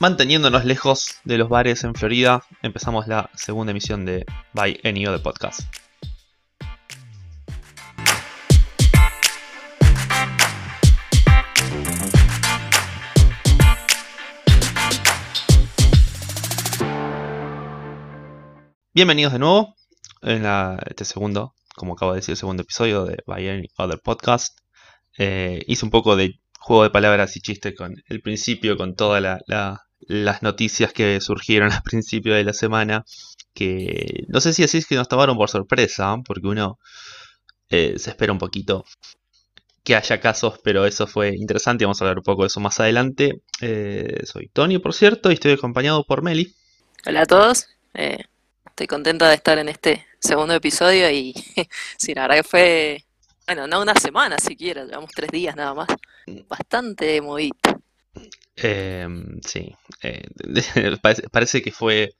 Manteniéndonos lejos de los bares en Florida, empezamos la segunda emisión de By Any Other Podcast. Bienvenidos de nuevo en este segundo, como acabo de decir, el segundo episodio de By Any Other Podcast. Eh, hice un poco de juego de palabras y chiste con el principio, con todas las noticias que surgieron al principio de la semana. Que no sé si así es que nos tomaron por sorpresa, porque uno eh, se espera un poquito que haya casos, pero eso fue interesante. Vamos a hablar un poco de eso más adelante. Eh, soy Tony, por cierto, y estoy acompañado por Meli. Hola a todos. estoy contenta de estar en este segundo episodio y sí, la verdad que fue bueno, no una semana siquiera, llevamos tres días nada más. Bastante movido. Em, sí, eh, parece, que fue...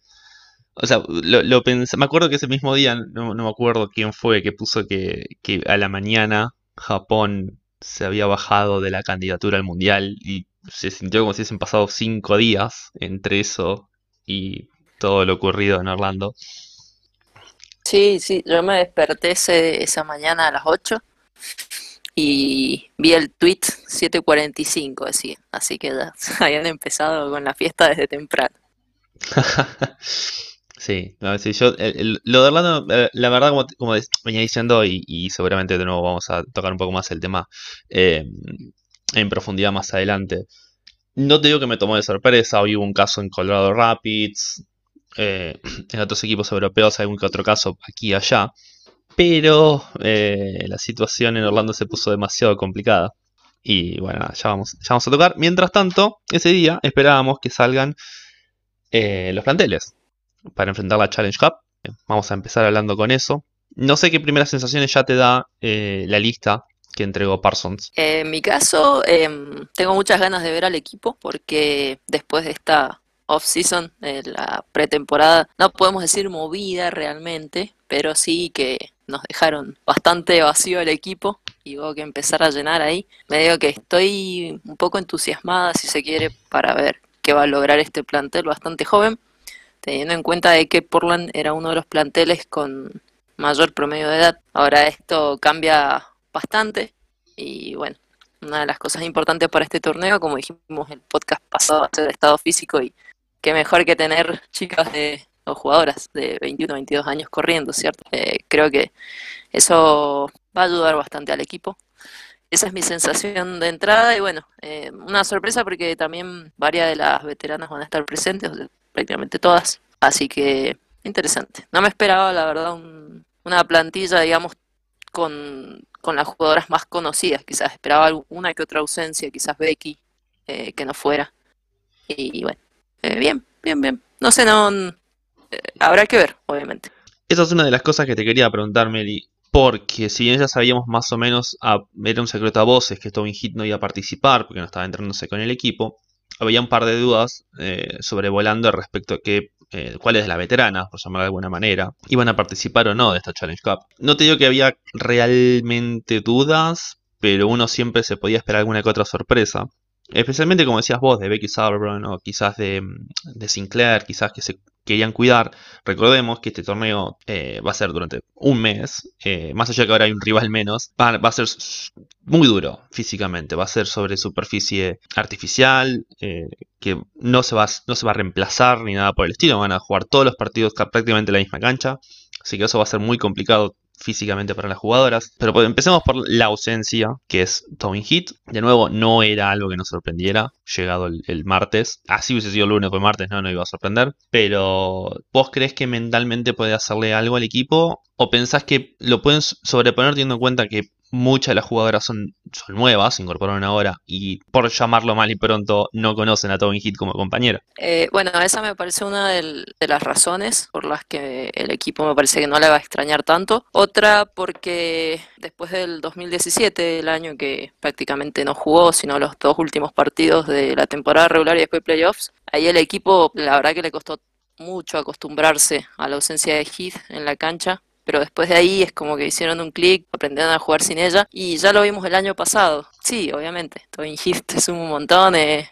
O sea, lo, pensé, me acuerdo que ese mismo día, no, me acuerdo quién fue, que puso que, que a la mañana Japón se había bajado de la candidatura al mundial y se sintió como si hubiesen pasado cinco días entre eso y todo lo ocurrido en Orlando. Sí, sí, yo me desperté esa mañana a las 8 y vi el tweet 7.45, así, así que ya habían empezado con la fiesta desde temprano. sí, yo, lo de Orlando, eh, la verdad, como, venía diciendo, y, seguramente de nuevo vamos a tocar un poco más el tema eh, en profundidad más adelante. No te digo que me tomó de sorpresa, hoy hubo un caso en Colorado Rapids, eh, en otros equipos europeos hay un que otro caso aquí y allá pero eh, la situación en Orlando se puso demasiado complicada. Y bueno, ya vamos, ya vamos a tocar. Mientras tanto, ese día esperábamos que salgan eh, los planteles para enfrentar la Challenge Cup. Vamos a empezar hablando con eso. No sé qué primeras sensaciones ya te da eh, la lista que entregó Parsons. En mi caso, em, tengo muchas ganas de ver al equipo porque después de esta off-season, la pretemporada, no podemos decir movida realmente, pero sí que nos dejaron bastante vacío el equipo y hubo que empezar a llenar ahí. Me digo que estoy un poco entusiasmada, si se quiere, para ver qué va a lograr este plantel bastante joven, teniendo en cuenta de que Portland era uno de los planteles con mayor promedio de edad. Ahora esto cambia bastante y bueno, una de las cosas importantes para este torneo, como dijimos el podcast pasado, va a ser estado físico y qué mejor que tener chicas de jugadoras de 21, 22 años corriendo, ¿cierto? Eh, creo que eso va a ayudar bastante al equipo. Esa es mi sensación de entrada y bueno, eh, una sorpresa porque también varias de las veteranas van a estar presentes, prácticamente todas, así que interesante. No me esperaba, la verdad, una plantilla, digamos, con, con, las jugadoras más conocidas, quizás esperaba una que otra ausencia, quizás Becky, eh, que no fuera. Y, bueno, bien, bien, bien. No sé, no, eh, habrá que ver, obviamente. Esa es una de las cosas que te quería preguntar, Meli. Porque si bien ya sabíamos más o menos, a, era un secreto a voces que Tobin Hit no iba a participar porque no estaba entrándose con el equipo, había un par de dudas eh, sobrevolando respecto a que, eh, cuáles de las por llamarlo de alguna manera, iban a participar o no de esta Challenge Cup. No te digo que había realmente dudas, pero uno siempre se podía esperar alguna que otra sorpresa. Especialmente como decías vos, de Becky Sauerbrunn o quizás de, de Sinclair, quizás que se querían cuidar. Recordemos que este torneo eh, va a ser durante un mes, eh, más allá de que ahora hay un rival menos, va, a ser muy duro físicamente, va a ser sobre superficie artificial, eh, que no se, va, no se va a reemplazar ni nada por el estilo, van a jugar todos los partidos prácticamente en la misma cancha, así que eso va a ser muy complicado físicamente para las jugadoras. Pero pues, empecemos por la ausencia, que es Tobin Heat. De nuevo, no era algo que nos sorprendiera, llegado el, martes. Así hubiese sido el lunes o el martes, no, no iba a sorprender. Pero, ¿vos crees que mentalmente puede hacerle algo al equipo? ¿O pensás que lo pueden sobreponer teniendo en cuenta que muchas de las jugadoras son, son nuevas, se incorporaron ahora y por llamarlo mal y pronto no conocen a Tobin Heat como compañero. Eh, bueno, esa me parece una de las razones por las que el equipo me parece que no le va a extrañar tanto. Otra porque después del 2017, el año que prácticamente no jugó, sino los dos últimos partidos de la temporada regular y después playoffs, ahí el equipo la verdad que le costó mucho acostumbrarse a la ausencia de Heath en la cancha pero después de ahí es como que hicieron un clic, aprendieron a jugar sin ella y ya lo vimos el año pasado. Sí, obviamente, Tobin Hift es un montón, es,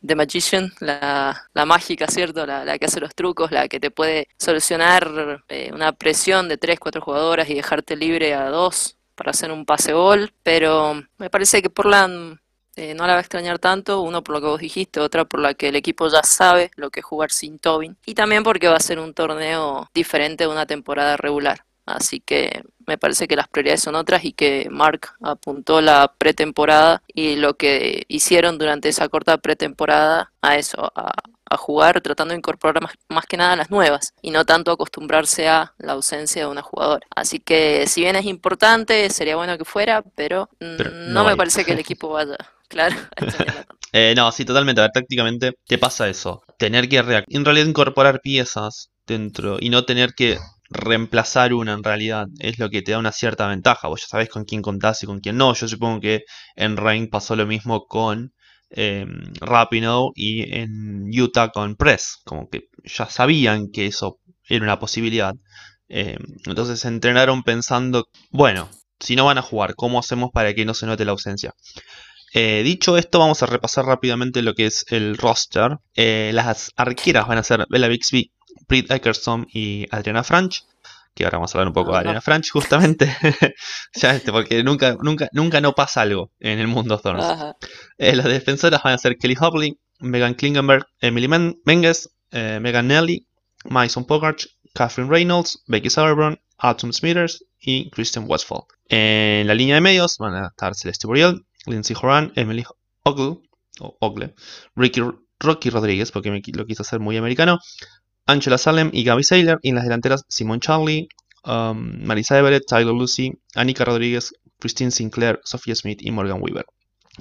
The Magician, la, mágica, ¿cierto? La, que hace los trucos, la que te puede solucionar eh, una presión de 3, 4 jugadoras y dejarte libre a dos para hacer un pase gol, pero me parece que Portland eh, no la va a extrañar tanto, uno por lo que vos dijiste, otra por la que el equipo ya sabe lo que es jugar sin Tobin y también porque va a ser un torneo diferente de una temporada regular. Así que me parece que las prioridades son otras y que Mark apuntó la pretemporada y lo que hicieron durante esa corta pretemporada a eso, a, jugar tratando de incorporar más, más, que nada las nuevas y no tanto acostumbrarse a la ausencia de una jugadora. Así que si bien es importante, sería bueno que fuera, pero, no, me parece que el equipo vaya Claro. eh, no, sí, totalmente. A ver, tácticamente, ¿qué pasa eso? Tener que en realidad incorporar piezas dentro y no tener que reemplazar una en realidad es lo que te da una cierta ventaja. Vos ya sabés con quién contás y con quién no. Yo supongo que en Rain pasó lo mismo con eh, Rapinoe y en Utah con Press. Como que ya sabían que eso era una posibilidad. Em, entonces entrenaron pensando, bueno, si no van a jugar, ¿cómo hacemos para que no se note la ausencia? Eh, dicho esto, vamos a repasar rápidamente lo que es el roster. Eh, las arqueras van a ser Bella Bixby, Britt Eckerson y Adriana Franch. Que ahora vamos a hablar un poco de Adriana Franch, justamente. ya este, porque nunca, nunca, nunca no pasa algo en el mundo Thorns. Eh, las defensoras van a ser Kelly Hobley, Megan Klingenberg, Emily Menges, Megan Nelly, Mason Pogarch, Catherine Reynolds, Becky Sauerbrunn, Atom Smithers y Kristen Westfall. En la línea de medios van a estar Celeste Boreal, Lindsay Horan, Emily Ogle, o Ogle, Ricky, Rocky Rodríguez, porque me, lo quiso hacer muy americano, Angela Salem y Gabby Saylor, y en las delanteras Simon Charlie, um, Marisa Everett, Tyler Lucy, Anika Rodríguez, Christine Sinclair, Sophia Smith y Morgan Weaver.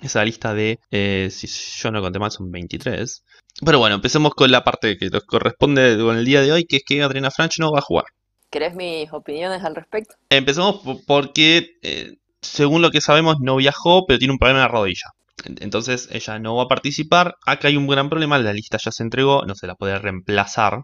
Esa lista de, eh, si yo no conté mal, son 23. Pero bueno, empecemos con la parte que nos corresponde con el día de hoy, que es que Adriana Franch no va a jugar. ¿Querés mis opiniones al respecto? Empecemos porque eh, según lo que sabemos, no viajó, pero tiene un problema en la rodilla. Entonces ella no va a participar. Acá hay un gran problema, la lista ya se entregó, no se la puede reemplazar.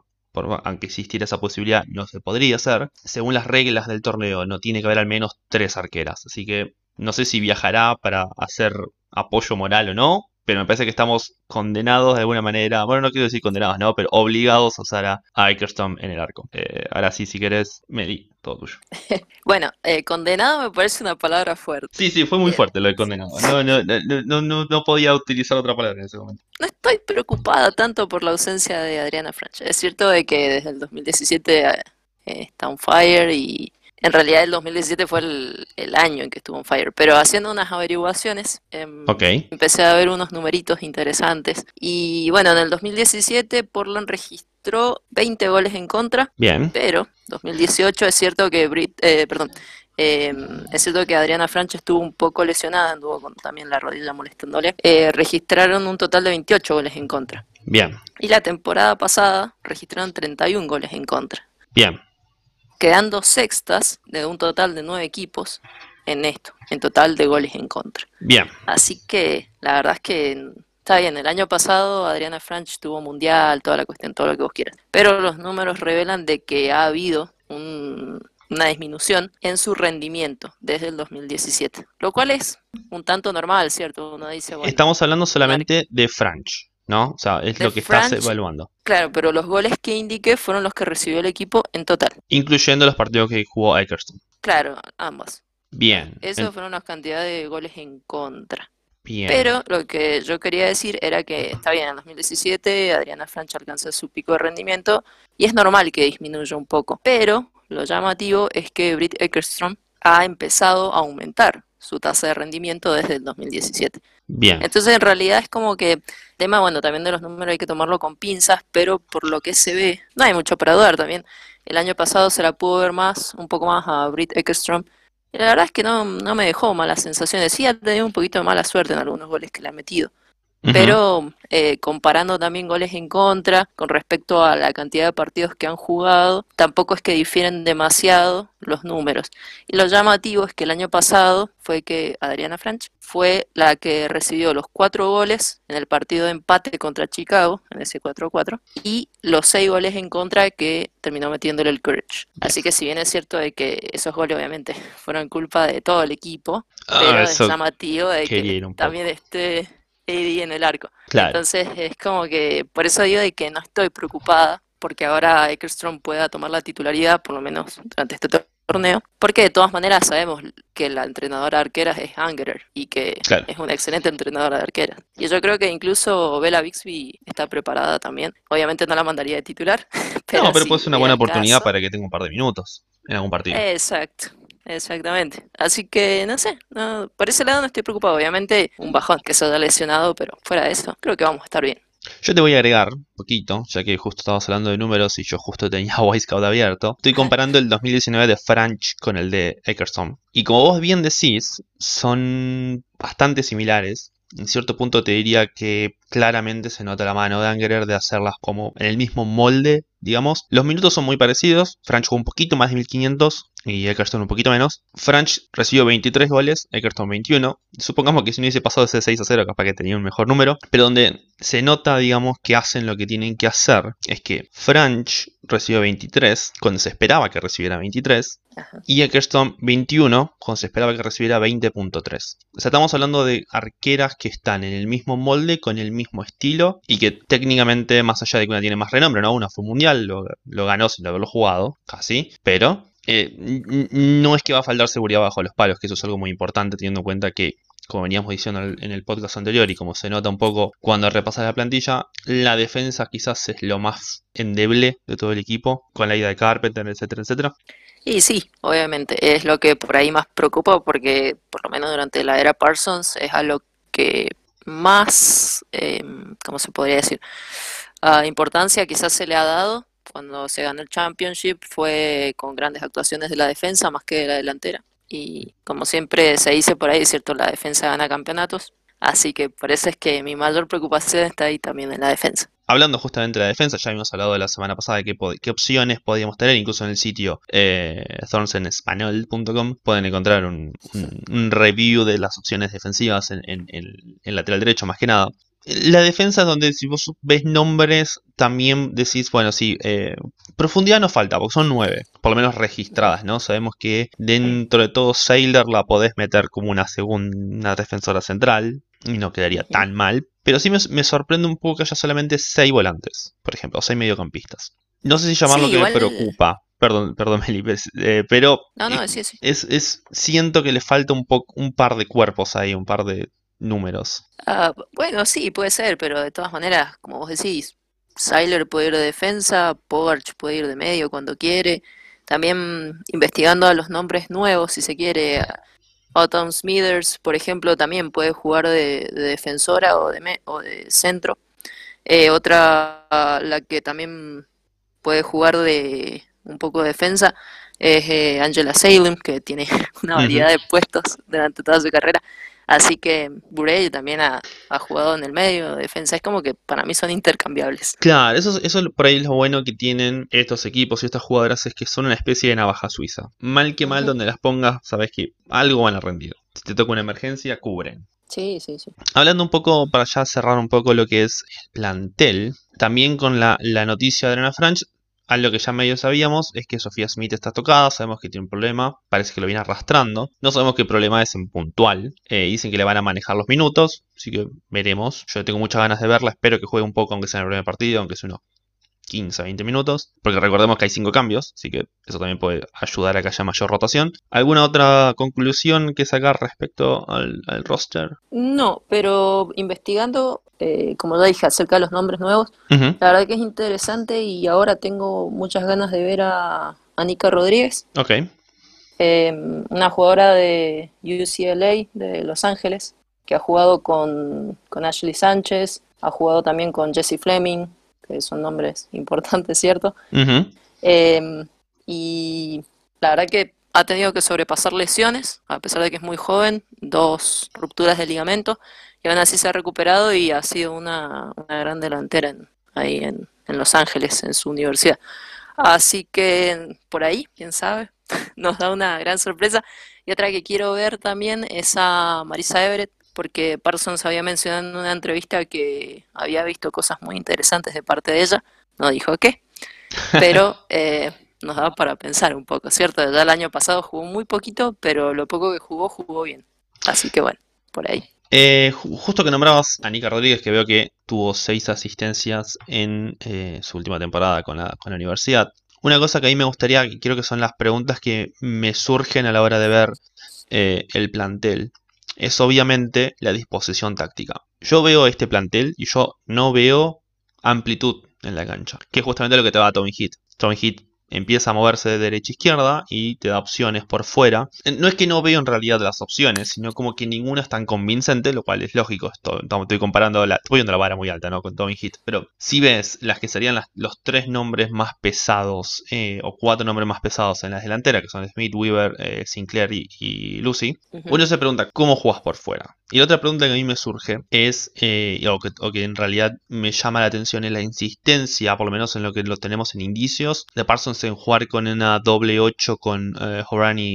Aunque existiera esa posibilidad, no se podría hacer. Según las reglas del torneo, no tiene que haber al menos tres arqueras. Así que no sé si viajará para hacer apoyo moral o no pero me parece que estamos condenados de alguna manera, bueno, no quiero decir condenados, ¿no? Pero obligados a usar a, Ikerstom en el arco. Eh, ahora sí, si querés, Meli, todo tuyo. bueno, eh, condenado me parece una palabra fuerte. Sí, sí, fue muy fuerte lo de condenado. No, no, no, no, no podía utilizar otra palabra en ese momento. No estoy preocupada tanto por la ausencia de Adriana Franch. Es cierto de que desde el 2017 eh, está on fire y en realidad el 2017 fue el, año en que estuvo en Fire, pero haciendo unas averiguaciones em, empecé a ver unos numeritos interesantes. Y bueno, en el 2017 Portland registró 20 goles en contra. Bien. Pero 2018 es cierto que Brit, eh, perdón, em, es cierto que Adriana Franch estuvo un poco lesionada, anduvo con también la rodilla molestándole. Eh, registraron un total de 28 goles en contra. Bien. Y la temporada pasada registraron 31 goles en contra. Bien quedando sextas de un total de nueve equipos en esto, en total de goles en contra. Bien. Así que la verdad es que está bien, el año pasado Adriana Franch tuvo mundial, toda la cuestión, todo lo que vos quieras, pero los números revelan de que ha habido una disminución en su rendimiento desde el 2017, lo cual es un tanto normal, ¿cierto? Uno dice, Estamos hablando solamente de Franch. ¿No? O sea, es lo que estás evaluando. Claro, pero los goles que indiqué fueron los que recibió el equipo en total. Incluyendo los partidos que jugó Eckerston. Claro, ambos. Bien. Esas fueron las cantidades de goles en contra. Bien. Pero lo que yo quería decir era que está bien, en 2017 Adriana Franch alcanzó su pico de rendimiento y es normal que disminuya un poco. Pero lo llamativo es que Britt Eckerstrom ha empezado a aumentar su tasa de rendimiento desde el 2017. Bien. Entonces, en realidad es como que, tema, bueno, también de los números hay que tomarlo con pinzas, pero por lo que se ve, no hay mucho para dudar también. El año pasado se la pudo ver más, un poco más a Britt Eckerstrom. Y la verdad es que no, no me dejó malas sensaciones. Sí ha tenido un poquito de mala suerte en algunos goles que le ha metido. Pero eh, comparando también goles en contra con respecto a la cantidad de partidos que han jugado, tampoco es que difieren demasiado los números. Y lo llamativo es que el año pasado fue que Adriana Franch fue la que recibió los cuatro goles en el partido de empate contra Chicago, en ese 4-4, y los seis goles en contra que terminó metiéndole el Courage. Así que si bien es cierto de que esos goles obviamente fueron culpa de todo el equipo, Ah, pero es llamativo de que también esté Eddie en el arco. Claro. Entonces es como que, por eso digo de que no estoy preocupada, porque ahora Eckerstrom pueda tomar la titularidad, por lo menos durante este tor- torneo, porque de todas maneras sabemos que la entrenadora de arqueras es Angerer y que Claro. es una excelente entrenadora de arqueras. Y yo creo que incluso Bella Bixby está preparada también. Obviamente no la mandaría de titular, pero no, pero si puede ser una buena oportunidad caso- para que tenga un par de minutos en algún partido. Exacto, exactamente. Así que no sé, por ese lado no estoy preocupado. Obviamente un bajón que se haya lesionado, pero fuera de eso, creo que vamos a estar bien. Yo te voy a agregar un poquito, ya que justo estábamos hablando de números y yo justo tenía Wisecout abierto. Estoy comparando el 2019 de Franch con el de Eckerson. Y como vos bien decís, son bastante similares. En cierto punto te diría que claramente se nota la mano de Angerer de hacerlas como en el mismo molde, digamos. Los minutos son muy parecidos. Franch jugó un poquito más de 1500 y Eckerson un poquito menos. Franch recibió 23 goles, Eckerson 21. Supongamos que si no hubiese pasado ese 6 a 0, capaz que tenía un mejor número. Pero donde se nota, digamos, que hacen lo que tienen que hacer es que Franch recibió 23 cuando se esperaba que recibiera 23 Ajá. y Eckerson 21 cuando se esperaba que recibiera 20.3. O sea, estamos hablando de arqueras que están en el mismo molde, con el mismo estilo y que técnicamente, más allá de que una tiene más renombre, ¿no? Una fue mundial, lo, ganó sin haberlo jugado, casi, pero eh, no es que va a faltar seguridad bajo los palos, que eso es algo muy importante teniendo en cuenta que como veníamos diciendo en el podcast anterior y como se nota un poco cuando repasas la plantilla, la defensa quizás es lo más endeble de todo el equipo, con la ida de Carpenter, etcétera, etcétera. Y sí, obviamente, es lo que por ahí más preocupa porque por lo menos durante la era Parsons es a lo que más, eh, ¿cómo se podría decir? Ah, importancia quizás se le ha dado cuando se ganó el Championship fue con grandes actuaciones de la defensa más que de la delantera. Y como siempre se dice por ahí, ¿cierto? La defensa gana campeonatos. Así que por eso es que mi mayor preocupación está ahí también en la defensa. Hablando justamente de la defensa, ya habíamos hablado de la semana pasada de qué, opciones podíamos tener, incluso en el sitio eh, thornsenespanol.com pueden encontrar un, un- un review de las opciones defensivas en, en- en- en lateral derecho, más que nada. La defensa es donde si vos ves nombres, también decís, bueno, sí, eh, profundidad no falta, porque son nueve, por lo menos registradas, ¿no? Sabemos que dentro de todo Sailor la podés meter como una segunda defensora central, y no quedaría tan mal, pero sí me, me sorprende un poco que haya solamente seis volantes, por ejemplo, o seis mediocampistas. No sé si llamarlo Sí, que me igual- preocupa, perdón, perdón, Meli, eh, pero No, no, es- sí, sí. es, es- siento que le falta un poco, un par de cuerpos ahí, un par de números. Ah, bueno, sí, puede ser, pero de todas maneras, como vos decís, Siler puede ir de defensa, Pogarch puede ir de medio cuando quiere. También investigando a los nombres nuevos, si se quiere, a Autumn Smithers, por ejemplo, también puede jugar de, de defensora o de, me- o de centro. Eh, otra, la que también puede jugar de un poco de defensa, es eh, Angela Salem, que tiene una variedad de puestos durante toda su carrera. Así que Burey también ha, ha jugado en el medio, defensa. Es como que para mí son intercambiables. Claro, eso, es- eso por ahí es lo bueno que tienen estos equipos y estas jugadoras es que son una especie de navaja suiza. Mal que mal, donde las pongas, sabes que algo van a rendir. Si te toca una emergencia, cubren. Sí, sí, sí. Hablando un poco, para ya cerrar un poco lo que es el plantel, también con la, la noticia de Elena Franch, algo que ya medio sabíamos es que Sofía Smith está tocada, sabemos que tiene un problema, parece que lo viene arrastrando, no sabemos qué problema es en puntual, Eh, dicen que le van a manejar los minutos, así que veremos, yo tengo muchas ganas de verla, espero que juegue un poco aunque sea en el primer partido, aunque sea unos 15, 20 minutos, porque recordemos que hay 5 cambios, así que eso también puede ayudar a que haya mayor rotación. ¿Alguna otra conclusión que sacar respecto al, al roster? No, pero investigando, eh, como ya dije, acerca de los nombres nuevos, la verdad que es interesante y ahora tengo muchas ganas de ver a Anika Rodríguez, Ok. eh, una jugadora de UCLA de Los Ángeles, que ha jugado con, con Ashley Sánchez, ha jugado también con Jesse Fleming, que son nombres importantes, ¿cierto? Eh, y la verdad que ha tenido que sobrepasar lesiones, a pesar de que es muy joven, dos rupturas de ligamento, y aún así se ha recuperado y ha sido una, una gran delantera ahí en, en Los Ángeles, en su universidad. Así que por ahí, quién sabe, nos da una gran sorpresa. Y otra que quiero ver también es a Marisa Everett, porque Parsons había mencionado en una entrevista que había visto cosas muy interesantes de parte de ella. No dijo qué, pero eh, nos da para pensar un poco, ¿cierto? Ya el año pasado jugó muy poquito, pero lo poco que jugó, jugó bien. Así que bueno, por ahí. Eh, justo que nombrabas a Nika Rodríguez, que veo que tuvo seis asistencias en eh, su última temporada con la, con la universidad. Una cosa que a mí me gustaría, creo que son las preguntas que me surgen a la hora de ver eh, el plantel, es obviamente la disposición táctica. Yo veo este plantel y yo no veo amplitud en la cancha, que es justamente lo que te va a Tommy Heat. Tommy Heat empieza a moverse de derecha a izquierda y te da opciones por fuera. No es que no veo en realidad las opciones, sino como que ninguna es tan convincente, lo cual es lógico. estoy comparando, la, estoy viendo la vara muy alta, ¿no? Con Tommy Hit. Pero si ves las que serían los tres nombres más pesados, eh, o cuatro nombres más pesados en la delantera, que son Smith, Weaver, eh, Sinclair y, Lucy, uno se pregunta, ¿cómo juegas por fuera? Y la otra pregunta que a mí me surge es, o que, o, que, en realidad me llama la atención, es la insistencia, por lo menos en lo que lo tenemos en indicios, de Parsons en jugar con una doble 8 con eh,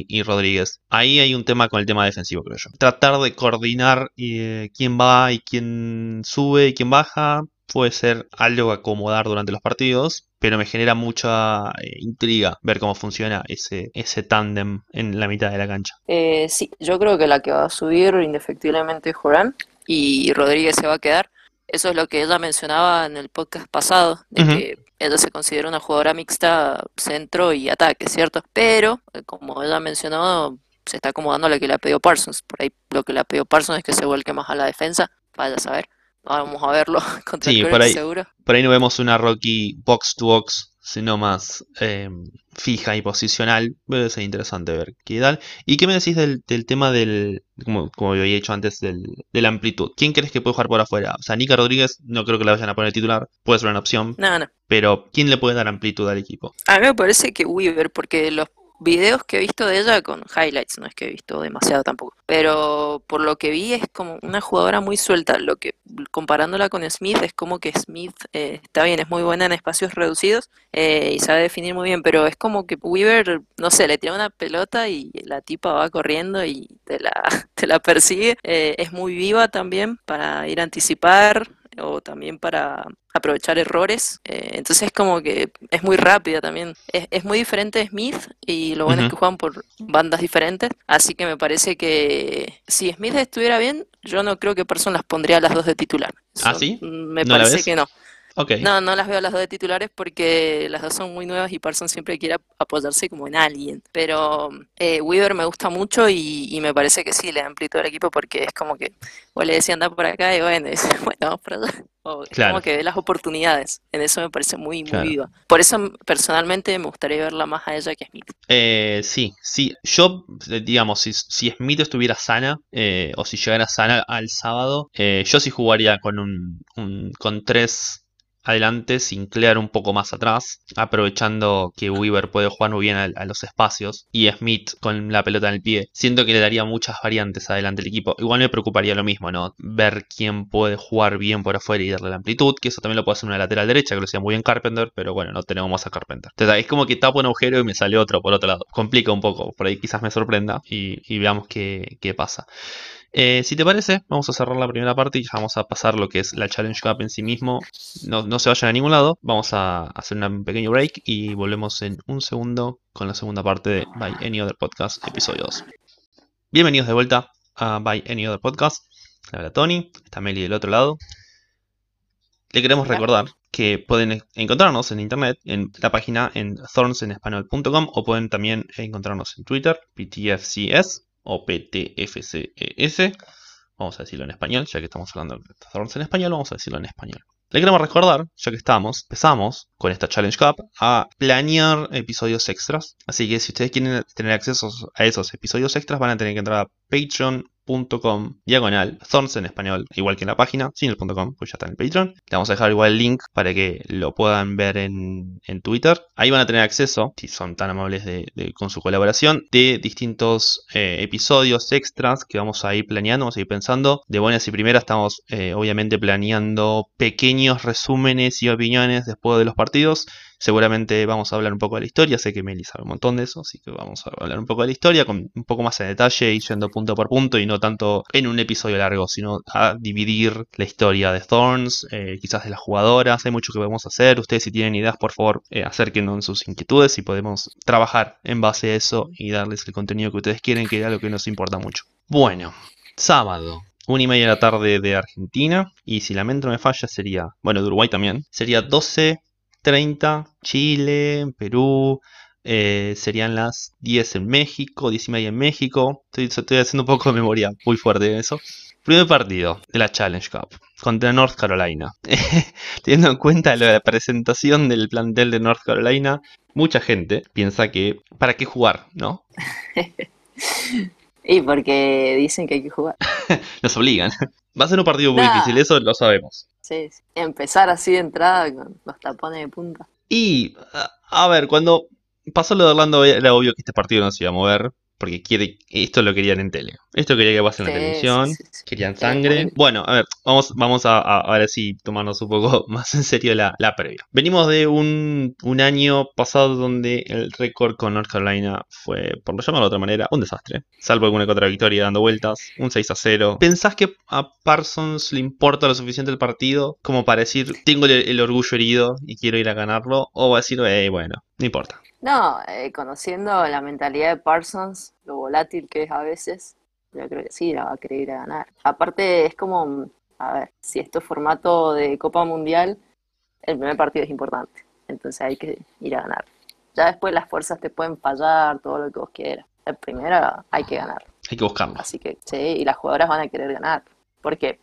y Rodríguez. Ahí hay un tema con el tema defensivo, creo yo. Tratar de coordinar eh, quién va y quién sube y quién baja puede ser algo a acomodar durante los partidos, pero me genera mucha eh, intriga ver cómo funciona ese, ese tándem en la mitad de la cancha. sí, yo creo que la que va a subir indefectiblemente es Joran y Rodríguez se va a quedar. Eso es lo que ella mencionaba en el podcast pasado, de que ella se considera una jugadora mixta centro y ataque, ¿cierto? Pero, eh, como ella mencionó, se está acomodando a lo que le ha pedido Parsons. Por ahí lo que le ha pedido Parsons es que se vuelque más a la defensa. Vaya a saber. Vamos a verlo contra sí, por ahí, seguro. Por ahí no vemos una Rocky box to box sino más eh, fija y posicional. Puede ser interesante ver qué tal. ¿Y qué me decís del, tema del, como, como había dicho antes, del, de la amplitud? ¿Quién crees que puede jugar por afuera? O sea, Nika Rodríguez no creo que la vayan a poner titular, puede ser una opción. No, no. Pero ¿quién le puede dar amplitud al equipo? A mí me parece que Weaver, porque los videos que he visto de ella con highlights, no es que he visto demasiado tampoco, pero por lo que vi es como una jugadora muy suelta, lo que comparándola con Smith es como que Smith eh, está bien, es muy buena en espacios reducidos eh, y sabe definir muy bien, pero es como que Weaver, no sé, le tira una pelota y la tipa va corriendo y te la, te la persigue, eh, es muy viva también para ir a anticipar, o también para aprovechar errores. Eh, entonces es como que es muy rápida también. Es, muy diferente de Smith y lo bueno es que juegan por bandas diferentes. Así que me parece que si Smith estuviera bien, yo no creo que Person las pondría las dos de titular. ¿Ah, sí? Me parece que no. No, no las veo las dos de titulares porque las dos son muy nuevas y Parsons siempre quiere apoyarse como en alguien. Pero eh, Weaver me gusta mucho y, me parece que sí, le da amplitud al equipo porque es como que, o le decía anda por acá y bueno, dice, bueno, vamos por allá. O como que ve las oportunidades. En eso me parece muy, muy viva. Por eso personalmente me gustaría verla más a ella que a Smith. Eh, sí, sí. Yo, eh, digamos, si, si Smith estuviera sana, eh, o si llegara sana al sábado, yo sí jugaría con un, un con tres adelante, Sinclair un poco más atrás, aprovechando que Weaver puede jugar muy bien a, los espacios y Smith con la pelota en el pie. Siento que le daría muchas variantes adelante al equipo. Igual me preocuparía lo mismo, ¿no? Ver quién puede jugar bien por afuera y darle la amplitud, que eso también lo puede hacer una lateral derecha, que lo hacía muy bien Carpenter, pero bueno, no tenemos más a Carpenter. Entonces, es como que tapo un agujero y me sale otro por otro lado. Complica un poco, por ahí quizás me sorprenda y, veamos qué pasa. Eh, si te parece, vamos a cerrar la primera parte y vamos a pasar lo que es la Challenge Cup en sí mismo. No, se vayan a ningún lado, vamos a hacer un pequeño break y volvemos en un segundo con la segunda parte de By Any Other Podcast, episodio 2. Bienvenidos de vuelta a By Any Other Podcast. Hola Tony, está Meli del otro lado. Le queremos recordar que pueden encontrarnos en internet, en la página en thornsenespanol.com o pueden también encontrarnos en Twitter, PTFCS o PTFCES. Vamos a decirlo en español, ya que estamos hablando de en español, vamos a decirlo en español. Le queremos recordar, ya que estamos, empezamos con esta Challenge Cup a planear episodios extras. Así que si ustedes quieren tener acceso a esos episodios extras, van a tener que entrar a Patreon patreon.com diagonal Thorns en español, igual que en la página, sin .com, pues ya está en Patreon. Le vamos a dejar igual el link para que lo puedan ver en, Twitter. Ahí van a tener acceso, si son tan amables de, con su colaboración, de distintos eh, episodios extras que vamos a ir planeando, vamos a ir pensando. De buenas y primeras estamos eh, obviamente planeando pequeños resúmenes y opiniones después de los partidos Seguramente vamos a hablar un poco de la historia, sé que Meli sabe un montón de eso, así que vamos a hablar un poco de la historia, con un poco más en detalle y yendo punto por punto y no tanto en un episodio largo, sino a dividir la historia de Thorns, eh, quizás de las jugadoras, hay mucho que podemos hacer, ustedes si tienen ideas por favor eh, acérquenos en sus inquietudes y podemos trabajar en base a eso y darles el contenido que ustedes quieren, que es algo que nos importa mucho. Bueno, sábado, una y media de la tarde de Argentina. Y si la mente no me falla, sería. Bueno, de Uruguay también. Sería 12 30 Chile, Perú, eh, serían las 10 en México, 10 y media en México. Estoy, haciendo un poco de memoria muy fuerte en eso. Primer partido de la Challenge Cup contra North Carolina. Teniendo en cuenta la presentación del plantel de North Carolina, mucha gente piensa que ¿para qué jugar? ¿No? y porque dicen que hay que jugar. Nos obligan. Va a ser un partido muy difícil, eso lo sabemos. Sí, empezar así de entrada con los tapones de punta. Y, a ver, cuando pasó lo de Orlando era obvio que este partido no se iba a mover porque quiere, esto lo querían en tele. Esto quería que pase en la televisión, querían sangre. Bueno, a ver, vamos, vamos a, ahora sí tomarnos un poco más en serio la, previa. Venimos de un, año pasado donde el récord con North Carolina fue, por lo llamarlo de otra manera, un desastre. Salvo alguna que otra victoria dando vueltas, un 6 a 0. ¿Pensás que a Parsons le importa lo suficiente el partido como para decir, tengo el, orgullo herido y quiero ir a ganarlo? O va a decir, eh, bueno, no importa. No, eh, conociendo la mentalidad de Parsons, lo volátil que es a veces, yo creo que sí, la va a querer ir a ganar. Aparte, es como, a ver, si esto es formato de Copa Mundial, el primer partido es importante, entonces hay que ir a ganar. Ya después las fuerzas te pueden fallar, todo lo que vos quieras. El primero hay que ganar. Hay que buscarlo. Así que sí, y las jugadoras van a querer ganar. Porque,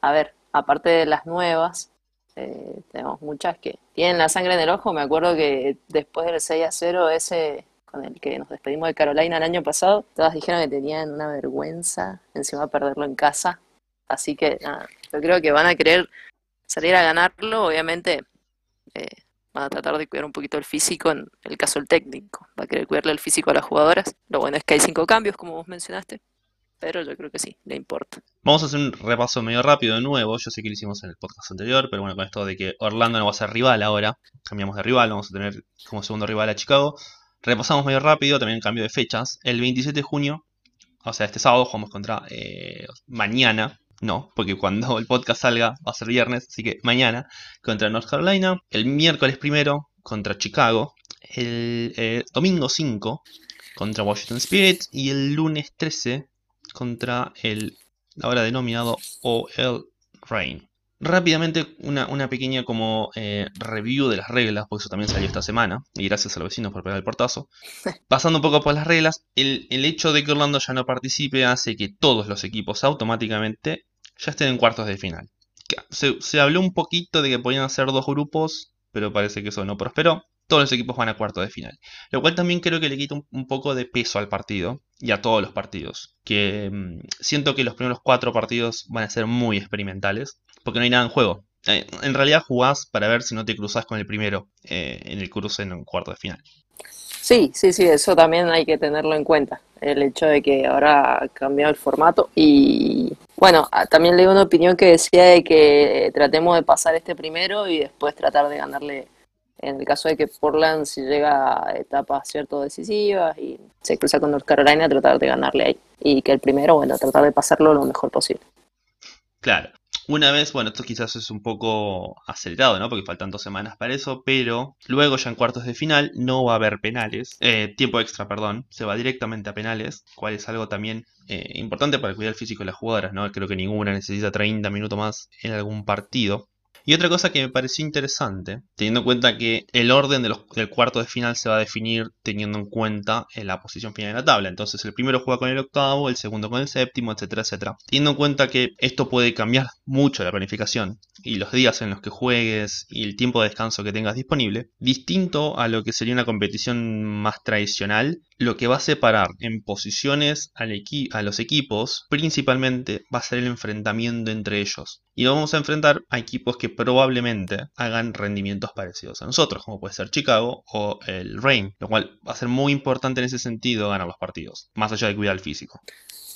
a ver, aparte de las nuevas, eh, tenemos muchas que tienen la sangre en el ojo. Me acuerdo que después del 6 a 0, ese con el que nos despedimos de Carolina el año pasado, todas dijeron que tenían una vergüenza encima de perderlo en casa. Así que nada, yo creo que van a querer salir a ganarlo. Obviamente eh, van a tratar de cuidar un poquito el físico en el caso del técnico. Va a querer cuidarle el físico a las jugadoras. Lo bueno es que hay cinco cambios, como vos mencionaste pero yo creo que sí, le importa. Vamos a hacer un repaso medio rápido de nuevo. Yo sé que lo hicimos en el podcast anterior, pero bueno, con esto de que Orlando no va a ser rival ahora, cambiamos de rival, vamos a tener como segundo rival a Chicago. Repasamos medio rápido, también cambio de fechas. El 27 de junio, o sea, este sábado jugamos contra eh, mañana, no, porque cuando el podcast salga va a ser viernes, así que mañana contra North Carolina. El miércoles primero contra Chicago. El eh, domingo 5 contra Washington Spirit. Y el lunes 13 contra el ahora denominado OL Rain. Rápidamente una, pequeña como eh, review de las reglas, porque eso también salió esta semana, y gracias a los vecinos por pegar el portazo. Pasando un poco por las reglas, el, hecho de que Orlando ya no participe hace que todos los equipos automáticamente ya estén en cuartos de final. Se, se habló un poquito de que podían hacer dos grupos, pero parece que eso no prosperó todos los equipos van a cuarto de final. Lo cual también creo que le quita un, poco de peso al partido y a todos los partidos. Que mm, siento que los primeros cuatro partidos van a ser muy experimentales porque no hay nada en juego. Eh, en realidad jugás para ver si no te cruzas con el primero eh, en el cruce en un cuarto de final. Sí, sí, sí, eso también hay que tenerlo en cuenta. El hecho de que ahora ha cambiado el formato. Y bueno, ah, también leí una opinión que decía de que tratemos de pasar este primero y después tratar de ganarle en el caso de que Portland si llega a etapas cierto decisivas y se cruza con North Carolina, tratar de ganarle ahí. Y que el primero, bueno, tratar de pasarlo lo mejor posible. Claro. Una vez, bueno, esto quizás es un poco acelerado, ¿no? Porque faltan dos semanas para eso, pero luego ya en cuartos de final no va a haber penales, eh, tiempo extra, perdón, se va directamente a penales, cual es algo también eh, importante para cuidar el físico de las jugadoras, ¿no? Creo que ninguna necesita 30 minutos más en algún partido. Y otra cosa que me pareció interesante, teniendo en cuenta que el orden del cuarto de final se va a definir teniendo en cuenta en la posición final de la tabla. Entonces el primero juega con el octavo, el segundo con el séptimo, etcétera, etcétera. Teniendo en cuenta que esto puede cambiar mucho la planificación y los días en los que juegues y el tiempo de descanso que tengas disponible, distinto a lo que sería una competición más tradicional, lo que va a separar en posiciones a los equipos principalmente va a ser el enfrentamiento entre ellos. Y vamos a enfrentar a equipos que probablemente hagan rendimientos parecidos a nosotros, como puede ser Chicago o el Rain, lo cual va a ser muy importante en ese sentido ganar los partidos, más allá de cuidar el físico.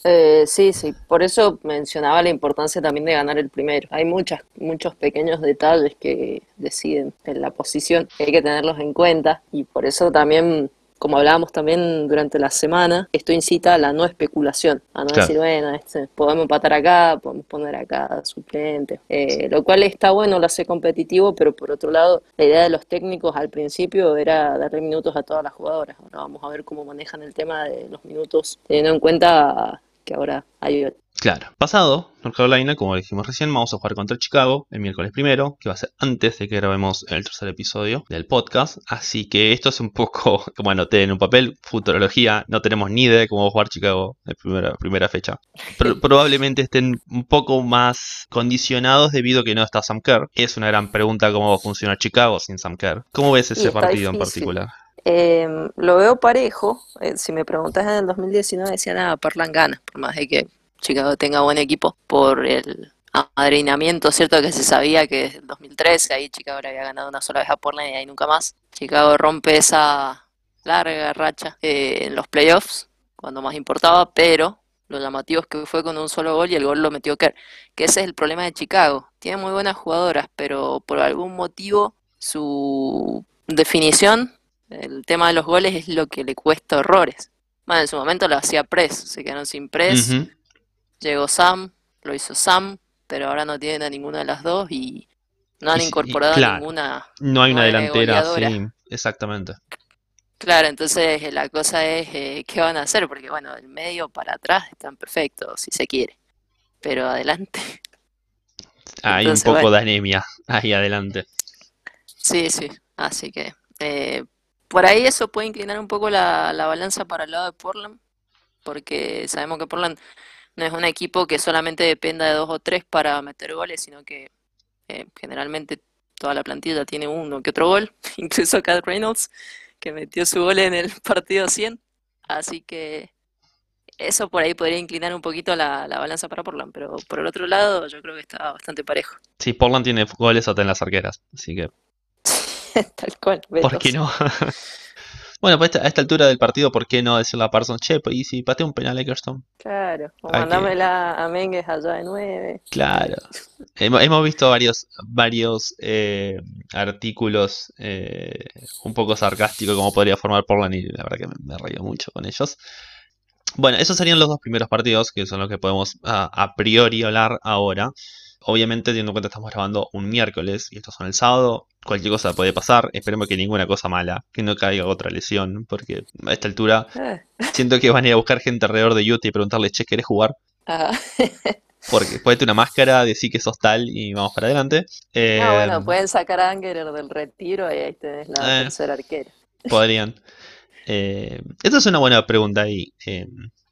Eh, sí, sí, por eso mencionaba la importancia también de ganar el primero. Hay muchas, muchos pequeños detalles que deciden en la posición, hay que tenerlos en cuenta y por eso también como hablábamos también durante la semana, esto incita a la no especulación, a no decir, bueno, este, podemos empatar acá, podemos poner acá suplente, eh, lo cual está bueno, lo hace competitivo, pero por otro lado, la idea de los técnicos al principio era darle minutos a todas las jugadoras. Ahora vamos a ver cómo manejan el tema de los minutos, teniendo en cuenta que ahora hay Claro. Pasado, North Carolina, como dijimos recién, vamos a jugar contra Chicago el miércoles primero, que va a ser antes de que grabemos el tercer episodio del podcast. Así que esto es un poco, como anoté en un papel, futurología. No tenemos ni idea de cómo va a jugar Chicago en primera, primera fecha. probablemente estén un poco más condicionados debido a que no está Sam Kerr. Es una gran pregunta cómo va a funcionar Chicago sin Sam Kerr. ¿Cómo ves ese partido en particular? Em, lo veo parejo. Eh, si me preguntas en el 2019 decía nada, Parlan gana, por más de que Chicago tenga buen equipo, por el amadrinamiento, cierto que se sabía que en 2013 ahí Chicago había ganado una sola vez a Portland y ahí nunca más. Chicago rompe esa larga racha eh, en los playoffs, cuando más importaba, pero lo llamativo es que fue con un solo gol y el gol lo metió Kerr, que ese es el problema de Chicago. Tiene muy buenas jugadoras, pero por algún motivo su definición el tema de los goles es lo que le cuesta horrores. Bueno, en su momento lo hacía Press, se quedaron sin Press. Llegó Sam, lo hizo Sam, pero ahora no tienen a ninguna de las dos y no han incorporado ninguna. No hay una delantera, sí, exactamente. Claro, entonces eh, la cosa es eh, qué van a hacer, porque bueno, el medio para atrás están perfectos, si se quiere, pero adelante. Hay un poco de anemia ahí adelante. Sí, sí, así que eh, por ahí eso puede inclinar un poco la, balanza para el lado de Portland, porque sabemos que Portland no es un equipo que solamente dependa de dos o tres para meter goles, sino que eh, generalmente toda la plantilla tiene uno que otro gol, incluso Cat Reynolds, que metió su gol en el partido 100. Así que eso por ahí podría inclinar un poquito la, la, balanza para Portland, pero por el otro lado yo creo que está bastante parejo. Sí, Portland tiene goles hasta en las arqueras, así que Tal cual. ¿Por qué no? Bueno, pues a esta altura del partido, ¿por qué no decirle a Parsons, che, pues y si patea un penal Eckerson? Claro, o mandámela a Menges allá de nueve. Claro. hemos, visto varios, varios eh, artículos eh, un poco sarcásticos como podría formar Portland y la verdad que me, me mucho con ellos. Bueno, esos serían los dos primeros partidos, que son los que podemos a priori hablar ahora. Obviamente, teniendo en cuenta que estamos grabando un miércoles y estos son el sábado, cualquier cosa puede pasar. Esperemos que ninguna cosa mala, que no caiga otra lesión, porque a esta altura eh. siento que van a ir a buscar gente alrededor de Utah y preguntarle, che, ¿querés jugar? Porque ponete una máscara, decir que sos tal y vamos para adelante. ah, bueno, em, pueden sacar a Angerer del retiro y ahí tenés la eh, tercera arquera. Podrían. Eh, esta es una buena pregunta ahí.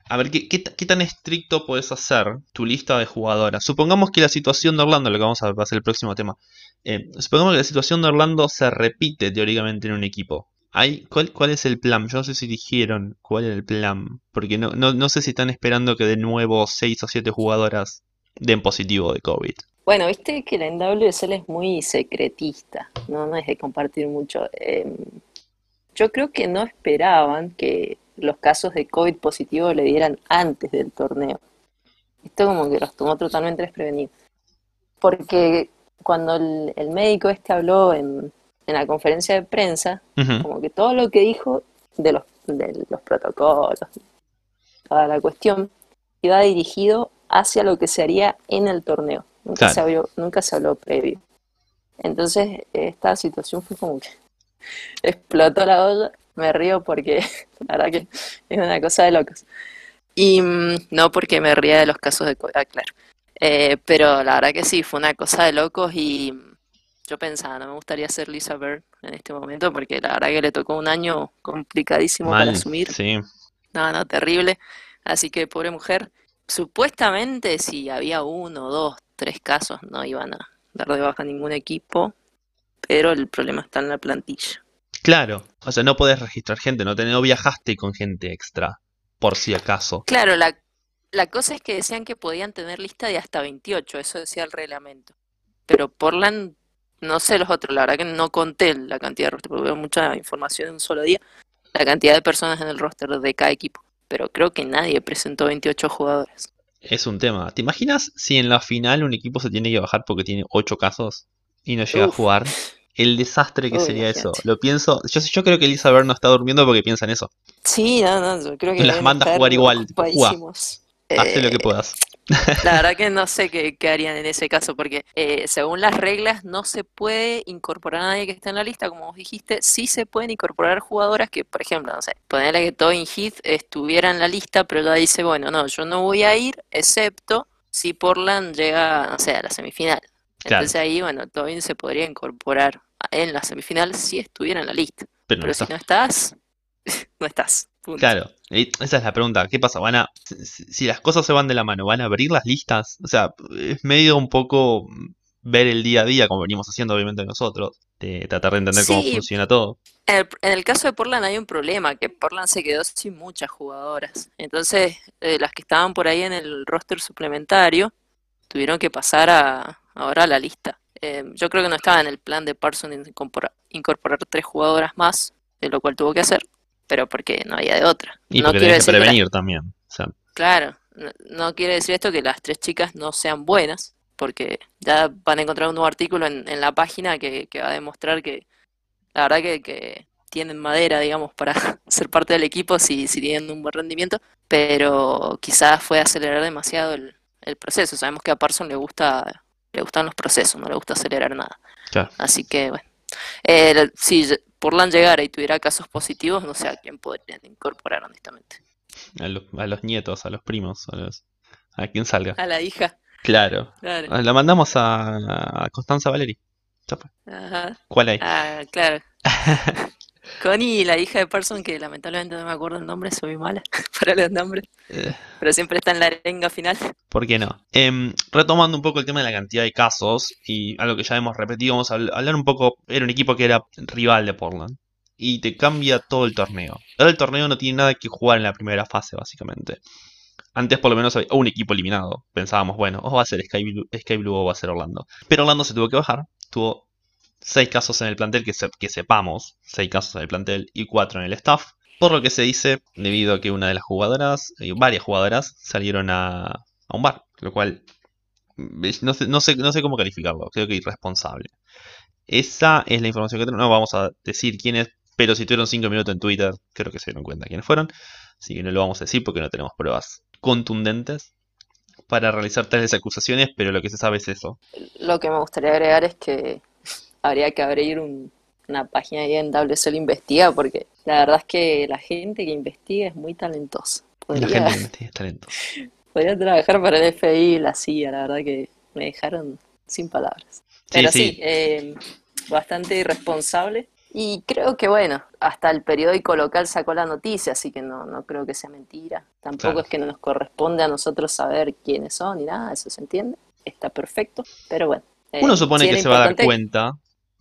A ver, ¿qué, tan estricto puedes hacer tu lista de jugadoras? Supongamos que la situación de Orlando, lo que vamos a pasar el próximo tema, eh, supongamos que la situación de Orlando se repite teóricamente en un equipo. ¿Hay, cuál, ¿Cuál es el plan? Yo no sé si dijeron cuál es el plan, porque no, no, sé si están esperando que de nuevo 6 o 7 jugadoras den positivo de COVID. Bueno, viste que la NWSL es muy secretista, no, no es de compartir mucho. Em, yo creo que no esperaban que los casos de COVID positivo le dieran antes del torneo. Esto como que los tomó totalmente desprevenidos. Porque cuando el, médico este habló en, la conferencia de prensa, como que todo lo que dijo de los, de los protocolos, toda la cuestión, iba dirigido hacia lo que se haría en el torneo. Nunca, se, habló, nunca se habló previo. Entonces, esta situación fue como que explotó la olla me río porque la verdad que es una cosa de locos. Y mm, no porque me ría de los casos de COVID, ah, claro. Eh, pero la verdad que sí, fue una cosa de locos y yo pensaba, no me gustaría ser Lisa Bird en este momento porque la verdad que le tocó un año complicadísimo para asumir. sí. No, no, terrible. Así que pobre mujer. Supuestamente si había uno, dos, tres casos no iban a dar de baja ningún equipo, pero el problema está en la plantilla. Claro, o sea, no podés registrar gente, no, no viajaste con gente extra, por si acaso. Claro, la, la cosa es que decían que podían tener lista de hasta 28, eso decía el reglamento. Pero Portland, no sé los otros, la verdad que no conté la cantidad de roster, porque veo mucha información en un solo día, la cantidad de personas en el roster de cada equipo. Pero creo que nadie presentó 28 jugadores. Es un tema. ¿Te imaginas si en la final un equipo se tiene que bajar porque tiene 8 casos y no llega Uf. a jugar? El desastre que Uy, sería eso. Lo pienso. Yo, yo creo que Elizabeth no está durmiendo porque piensa en eso. Sí, no, no, yo creo que Las manda a jugar igual, ocupadísimos. Hazte lo que Eh, puedas. La verdad que no sé qué, qué harían en ese caso, porque eh, según las reglas no se puede incorporar a nadie que esté en la lista, como vos dijiste, sí se pueden incorporar jugadoras que, por ejemplo, no sé, ponerle que Tobin Heath estuviera en la lista, pero ya dice, bueno, no, yo no voy a ir, excepto si Portland llega, no sé, a la semifinal. Claro. Entonces ahí, bueno, Tobin se podría incorporar en la semifinal si estuviera en la lista. Pero no Pero si no estás, no estás. Punto. Claro, y esa es la pregunta. ¿Qué pasa? ¿Van a, si, si las cosas se van de la mano, ¿van a abrir las listas? O sea, es medio un poco ver el día a día, como venimos haciendo obviamente nosotros, de tratar de entender cómo funciona todo. En el, en el caso de Portland hay un problema, que Portland se quedó sin muchas jugadoras. Entonces, eh, las que estaban por ahí en el roster suplementario tuvieron que pasar a, ahora a la lista. Eh, yo creo que no estaba en el plan de Parsons incorporar, incorporar tres jugadoras más, de lo cual tuvo que hacer, pero porque no había de otra. Y No que decir prevenir también. O sea, Claro, no, no quiere decir esto que las tres chicas no sean buenas, porque ya van a encontrar un nuevo artículo en, en la página que, que va a demostrar que la verdad que, que tienen madera, digamos, para ser parte del equipo si, si tienen un buen rendimiento, pero quizás fue acelerar demasiado el, el proceso. Sabemos que a Parson le gusta, le gustan los procesos, no le gusta acelerar nada. Claro. Así que, bueno, Eh, si Portland llegara y tuviera casos positivos, no sé a quién podrían incorporar, honestamente. a, los, a los nietos, a los primos, a, los, a quien salga. A la hija, Claro. claro. Ah, La mandamos a, a Constanza Valeri. Ajá. ¿Cuál hay? Ah, claro. Connie, la hija de Person, que lamentablemente no me acuerdo el nombre, soy mala para los nombres, Eh, pero siempre está en la arenga final. ¿Por qué no? Em, retomando un poco el tema de la cantidad de casos y algo que ya hemos repetido, vamos a habl- hablar un poco. Era un equipo que era rival de Portland y te cambia todo el torneo. Ahora el torneo no tiene nada que jugar en la primera fase, básicamente. Antes, por lo menos, había un equipo eliminado. Pensábamos, bueno, o va a ser Sky Blue, Sky Blue o va a ser Orlando. Pero Orlando se tuvo que bajar. Tuvo seis casos en el plantel que, se- que sepamos, seis casos en el plantel y cuatro en el staff. Por lo que se dice, debido a que una de las jugadoras, eh, varias jugadoras, salieron a, a un bar, lo cual mm, no sé, no, sé, no sé cómo calificarlo, creo que irresponsable. Esa es la información que tenemos, no vamos a decir quiénes, pero si tuvieron 5 minutos en Twitter, creo que se dieron cuenta quiénes fueron, así que no lo vamos a decir porque no tenemos pruebas contundentes para realizar tales acusaciones, pero lo que se sabe es eso. Lo que me gustaría agregar es que habría que abrir un- una página ahí en WSL Investiga, porque la verdad es que la gente que investiga es muy talentosa. La Podría, gente que tiene talento. podría trabajar para el FBI y la CIA, la verdad que me dejaron sin palabras. Pero sí, sí. eh, bastante irresponsable. Y creo que, bueno, hasta el periódico local sacó la noticia, así que no, no creo que sea mentira. Tampoco Claro. es que nos corresponde a nosotros saber quiénes son ni nada, eso se entiende. Está perfecto, pero bueno. eh, Uno supone que se va a dar cuenta,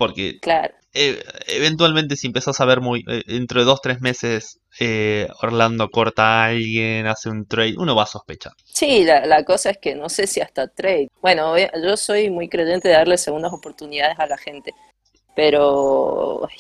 porque Claro, eh, eventualmente si empezás a ver muy eh, dentro de dos tres meses eh, Orlando corta a alguien hace un trade uno va a sospechar sí, la, la cosa es que no sé si hasta trade. Bueno, yo soy muy creyente de darle segundas oportunidades a la gente, pero ay,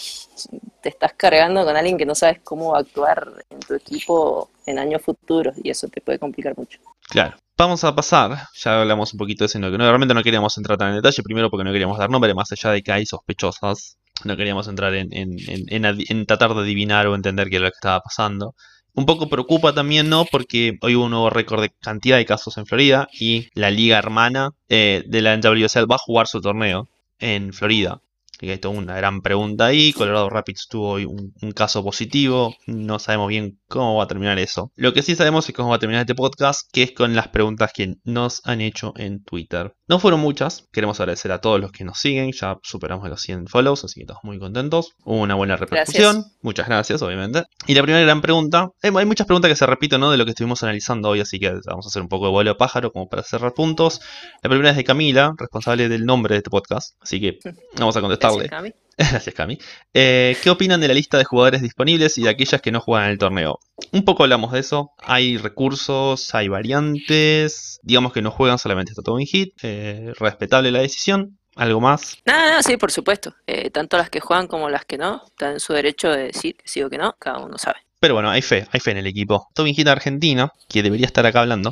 te estás cargando con alguien que no sabes cómo actuar en tu equipo en años futuros y eso te puede complicar mucho. Claro vamos a pasar ya hablamos un poquito de eso no, realmente no queríamos entrar tan en detalle primero porque no queríamos dar nombre más allá de que hay sospechosas no queríamos entrar en, en- en- en tratar de adivinar o entender qué era lo que estaba pasando un poco preocupa también, ¿no? Porque hoy hubo un nuevo récord de cantidad de casos en Florida y la liga hermana eh, de la NWSL va a jugar su torneo en Florida. Que hay toda una gran pregunta ahí. Colorado Rapids tuvo hoy un, un caso positivo. No sabemos bien cómo va a terminar eso. Lo que sí sabemos es cómo va a terminar este podcast, que es con las preguntas que nos han hecho en Twitter. No fueron muchas. Queremos agradecer a todos los que nos siguen. Ya superamos los 100 follows, así que estamos muy contentos. Hubo una buena repercusión. Gracias. Muchas gracias, obviamente. Y la primera gran pregunta. Hay, hay muchas preguntas que se repiten, ¿no? De lo que estuvimos analizando hoy, así que vamos a hacer un poco de vuelo de pájaro como para cerrar puntos. La primera es de Camila, responsable del nombre de este podcast. Así que vamos a Gracias, Cami. Gracias, Cami. Eh, ¿Qué opinan de la lista de jugadores disponibles y de aquellas que no juegan en el torneo? Un poco hablamos de eso. Hay recursos, hay variantes. Digamos que no juegan, solamente en hit. Eh, respetable la decisión. ¿Algo más? No, no, sí, por supuesto. Eh, tanto las que juegan como las que no, están en su derecho de decir que sí o que no, cada uno sabe. Pero bueno, hay fe, hay fe en el equipo. Tobin Hit Argentina, que debería estar acá hablando,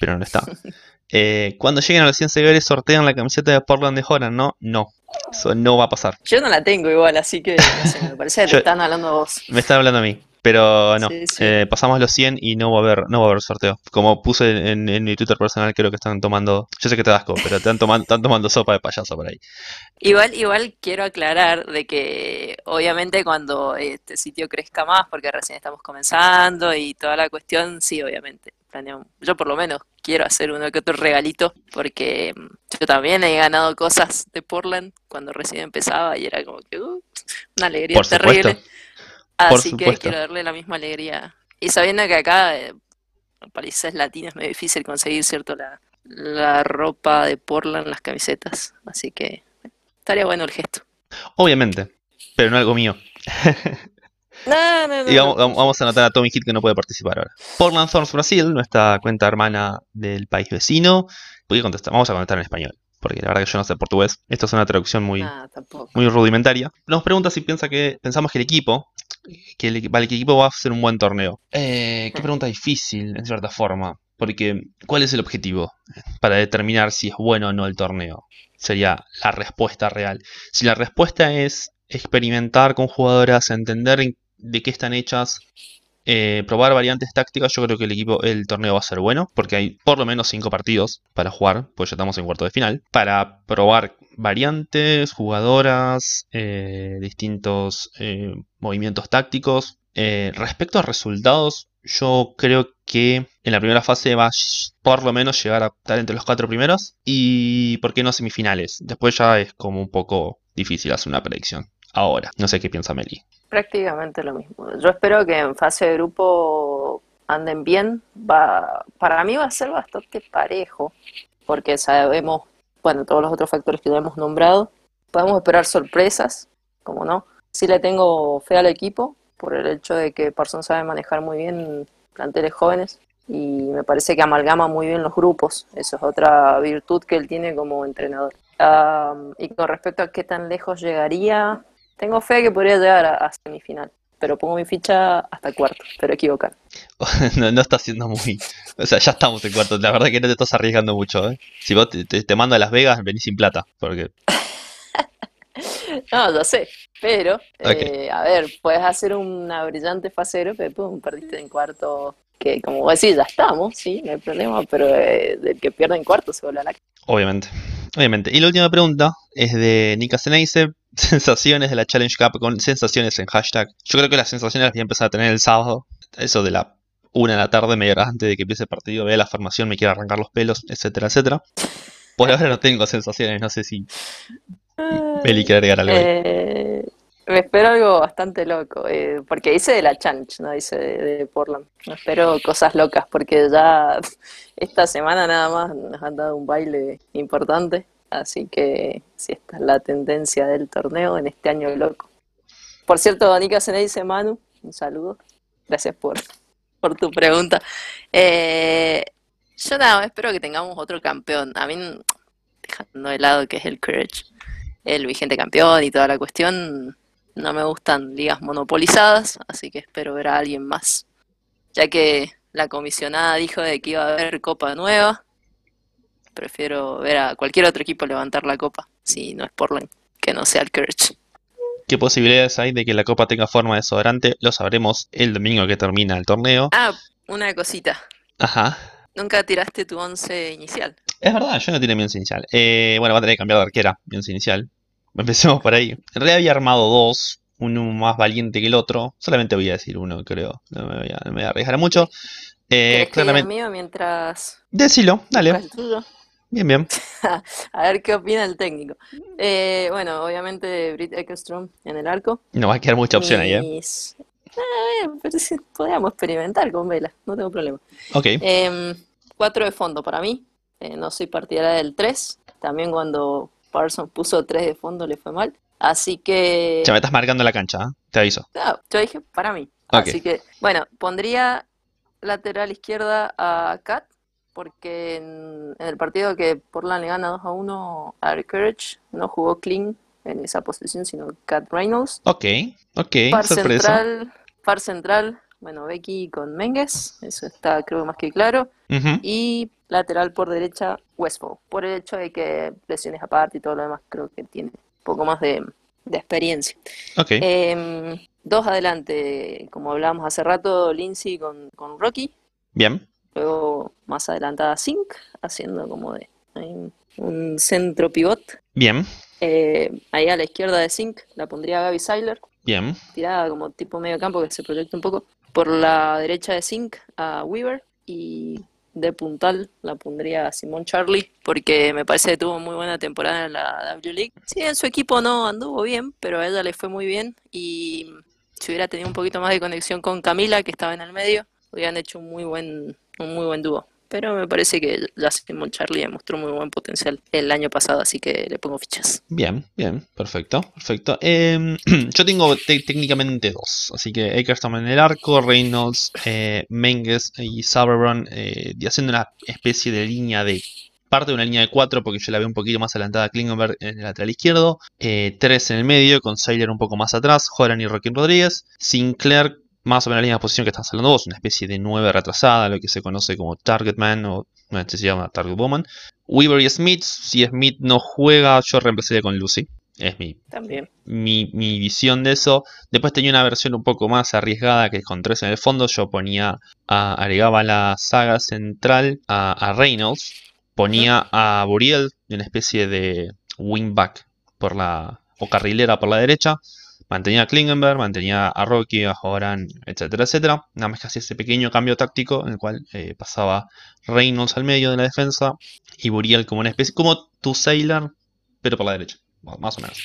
pero no está. Eh, cuando lleguen a los 100 seguidores sortean la camiseta de Portland de Horan, ¿no? No, eso no va a pasar. Yo no la tengo igual, así que no sé, me parece que te Yo- están hablando a vos. Me están hablando a mí, pero no. Sí, sí. Eh, pasamos los 100 y no va a haber, no va a haber sorteo. Como puse en, en mi Twitter personal, creo que están tomando, yo sé que te da asco, pero están tomando, están tomando sopa de payaso por ahí. Igual, igual quiero aclarar de que obviamente cuando este sitio crezca más, porque recién estamos comenzando y toda la cuestión, sí, obviamente. Planeamos- Yo por lo menos quiero hacer uno que otro regalito, porque mm, yo también he ganado cosas de Portland cuando recién empezaba y era como que uh, una alegría Por terrible. supuesto. Así que quiero darle la misma alegría. Y sabiendo que acá, eh, en países latinos, es muy difícil conseguir, ¿cierto? La, la ropa de Portland, las camisetas. Así que estaría bueno el gesto. Obviamente, pero no algo mío. No, no, no. Y vamos, a anotar a Tommy Hit que no puede participar ahora. Portland Thorns Brasil, nuestra cuenta hermana del país vecino. Voy a contestar, vamos a contestar en español, porque la verdad que yo no sé portugués. Esto es una traducción muy, Ah, muy rudimentaria. Nos pregunta si piensa que pensamos que el equipo, que el, equi- vale, que el equipo va a hacer un buen torneo. Eh, qué pregunta difícil, en cierta forma. Porque, ¿cuál es el objetivo para determinar si es bueno o no el torneo? Sería la respuesta real. Si la respuesta es experimentar con jugadoras, entender en- de qué están hechas, eh, probar variantes tácticas, yo creo que el equipo, el torneo va a ser bueno, porque hay por lo menos cinco partidos para jugar, pues ya estamos en cuarto de final, para probar variantes, jugadoras, eh, distintos eh, movimientos tácticos. Respecto a resultados, yo creo que en la primera fase va por lo menos llegar a estar entre los cuatro primeros y, ¿por qué no semifinales? Después ya es como un poco difícil hacer una predicción. Ahora, no sé qué piensa Meli. Prácticamente lo mismo. Yo espero que en fase de grupo anden bien. Va, para mí va a ser bastante parejo, porque sabemos, bueno, todos los otros factores que ya hemos nombrado. Podemos esperar sorpresas, como no. Sí le tengo fe al equipo, por el hecho de que Parsons sabe manejar muy bien planteles jóvenes y me parece que amalgama muy bien los grupos. Eso es otra virtud que él tiene como entrenador. Am, y con respecto a qué tan lejos llegaría, tengo fe que podría llegar a, a semifinal, pero pongo mi ficha hasta cuarto, pero equivocar. no, no está siendo muy. O sea, ya estamos en cuarto. La verdad que no te estás arriesgando mucho, ¿eh? Si vos te, te- te mando a Las Vegas, venís sin plata. Porque. No, ya sé, pero, eh, a ver, puedes hacer una brillante grupo y pum, perdiste en cuarto, que como vos decís, ya estamos, sí, no hay problema, pero eh, del que pierde en cuarto se vuelve a la Obviamente. Obviamente. Y la última pregunta es de Nika Seneise. Sensaciones de la Challenge Cup con sensaciones en hashtag. Yo creo que las sensaciones las voy a empezar a tener el sábado. Eso de la una de la tarde, media hora antes de que empiece el partido, vea la formación, me quiera arrancar los pelos, etcétera, etcétera. Por ahora no tengo sensaciones, no sé si Meli quiere agregar algo ahí. Eh, me espero algo bastante loco, eh, porque dice de la challenge, no dice de, Portland. Me espero cosas locas, porque ya esta semana nada más nos han dado un baile importante, así que si esta es la tendencia del torneo en este año loco. Por cierto, Nika se dice Manu, un saludo, gracias por, por tu pregunta. Eh, yo nada, espero que tengamos otro campeón. A mí, dejando de lado que es el Courage el vigente campeón y toda la cuestión. No me gustan ligas monopolizadas, así que espero ver a alguien más. Ya que la comisionada dijo de que iba a haber copa nueva, prefiero ver a cualquier otro equipo levantar la copa, si no es Portland, que no sea el Courage. ¿Qué posibilidades hay de que la copa tenga forma de desodorante? Lo sabremos el domingo que termina el torneo. Ah, una cosita. Ajá. Nunca tiraste tu once inicial. Es verdad, yo no tiene mi once inicial. Eh, bueno, va a tener que cambiar de arquera, mi once inicial. Empecemos por ahí. En realidad había armado dos, uno más valiente que el otro. Solamente voy a decir uno, creo. No me voy a, no me voy a arriesgar mucho. Eh, ¿Querés que diga el claramente. mío mientras Decilo, dale. el tuyo? Bien, bien. A ver qué opina el técnico. Eh, bueno, obviamente Britt Ekstrom en el arco. No va a quedar mucha opción ahí, ¿eh? Mis... Eh, pero sí, podríamos experimentar con Vela, no tengo problema. Ok. Em, cuatro de fondo para mí. Eh, no soy partidaria del 3. También cuando Parsons puso 3 de fondo le fue mal. Así que... Ya me estás marcando la cancha, ¿eh? te aviso. No, yo dije para mí. Ok. Así que, bueno, pondría lateral izquierda a Kat, porque en, en el partido que Portland le gana 2 a 1 a Courage, no jugó clean en esa posición, sino Kat Reynolds. Ok, ok, Par sorpresa. central, par central, bueno, Becky con Menges, eso está creo más que claro. Y lateral por derecha, Westfall. Por el hecho de que lesiones aparte y todo lo demás, creo que tiene un poco más de, de experiencia. Ok, Em, dos adelante, como hablábamos hace rato, Lindsay con, con Rocky. bien. Luego más adelantada Zink, haciendo como de un, un centro pivot. Bien, Eh, ahí a la izquierda de Zink la pondría Gaby Seiler, bien. tirada como tipo medio campo que se proyecta un poco. Por la derecha de Zink a Weaver y de puntal la pondría a Simón Charlie porque me parece que tuvo muy buena temporada en la W League. Sí, en su equipo no anduvo bien, pero a ella le fue muy bien y si hubiera tenido un poquito más de conexión con Camila que estaba en el medio, hubieran hecho un muy buen, un muy buen dúo. Pero me parece que Simón Charlie demostró muy buen potencial el año pasado, así que le pongo fichas. Bien, bien, perfecto, perfecto. Em, yo tengo te- técnicamente dos, así que Akerstom en el arco, Reynolds, eh, Menges y Sauerbrunn eh, haciendo una especie de línea de parte de una línea de cuatro porque yo la veo un poquito más adelantada a Klingenberg en el lateral izquierdo, eh, tres en el medio con Sailor un poco más atrás, Joran y Rocky Rodríguez, Sinclair más o menos la de posición que estás hablando vos, una especie de nueve retrasada, lo que se conoce como Target Man o no, este se llama Target Woman. Weaver y Smith, si Smith no juega, yo reemplazaría con Lucy. Es mi, También. mi, mi visión de eso. Después tenía una versión un poco más arriesgada que con tres en el fondo. Yo ponía, a, agregaba la saga central a, a Reynolds. Ponía a Buriel, una especie de wingback por la, o carrilera por la derecha. Mantenía a Klingenberg, mantenía a Rocky, a Horan, etcétera, etcétera. Nada más que hacía ese pequeño cambio táctico en el cual eh, pasaba Reynolds al medio de la defensa y Buriel como una especie, como tu Sailor, pero por la derecha, más o menos.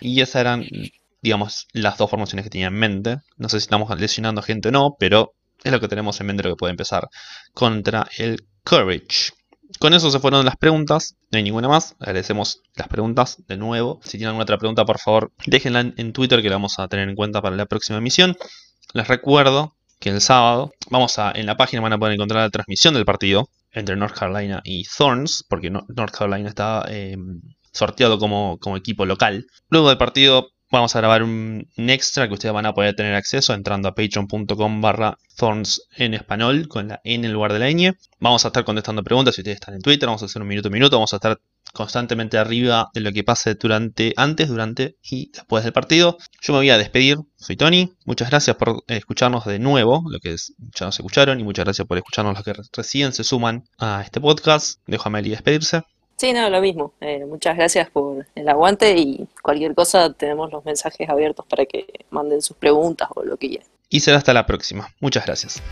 Y esas eran, digamos, las dos formaciones que tenía en mente. No sé si estamos lesionando gente o no, pero es lo que tenemos en mente lo que puede empezar contra el Courage. Con eso se fueron las preguntas, no hay ninguna más. Agradecemos las preguntas de nuevo. Si tienen alguna otra pregunta, por favor, déjenla en, Twitter que la vamos a tener en cuenta para la próxima emisión. Les recuerdo que el sábado vamos a en la página van a poder encontrar la transmisión del partido entre North Carolina y Thorns, porque no- North Carolina está eh, sorteado como, como equipo local. Luego del partido vamos a grabar un, extra que ustedes van a poder tener acceso entrando a patreon.com barra Thorns en español con la N en lugar de la ñ. Vamos a estar contestando preguntas si ustedes están en Twitter, vamos a hacer un minuto a minuto, vamos a estar constantemente arriba de lo que pase durante, antes, durante y después del partido. Yo me voy a despedir, soy Tony, muchas gracias por escucharnos de nuevo, lo que ya nos escucharon, y muchas gracias por escucharnos los que re- recién se suman a este podcast. Dejo a Meli despedirse. Sí, no, lo mismo. Eh, muchas gracias por el aguante y cualquier cosa tenemos los mensajes abiertos para que manden sus preguntas o lo que quieran. Y será hasta la próxima. Muchas gracias.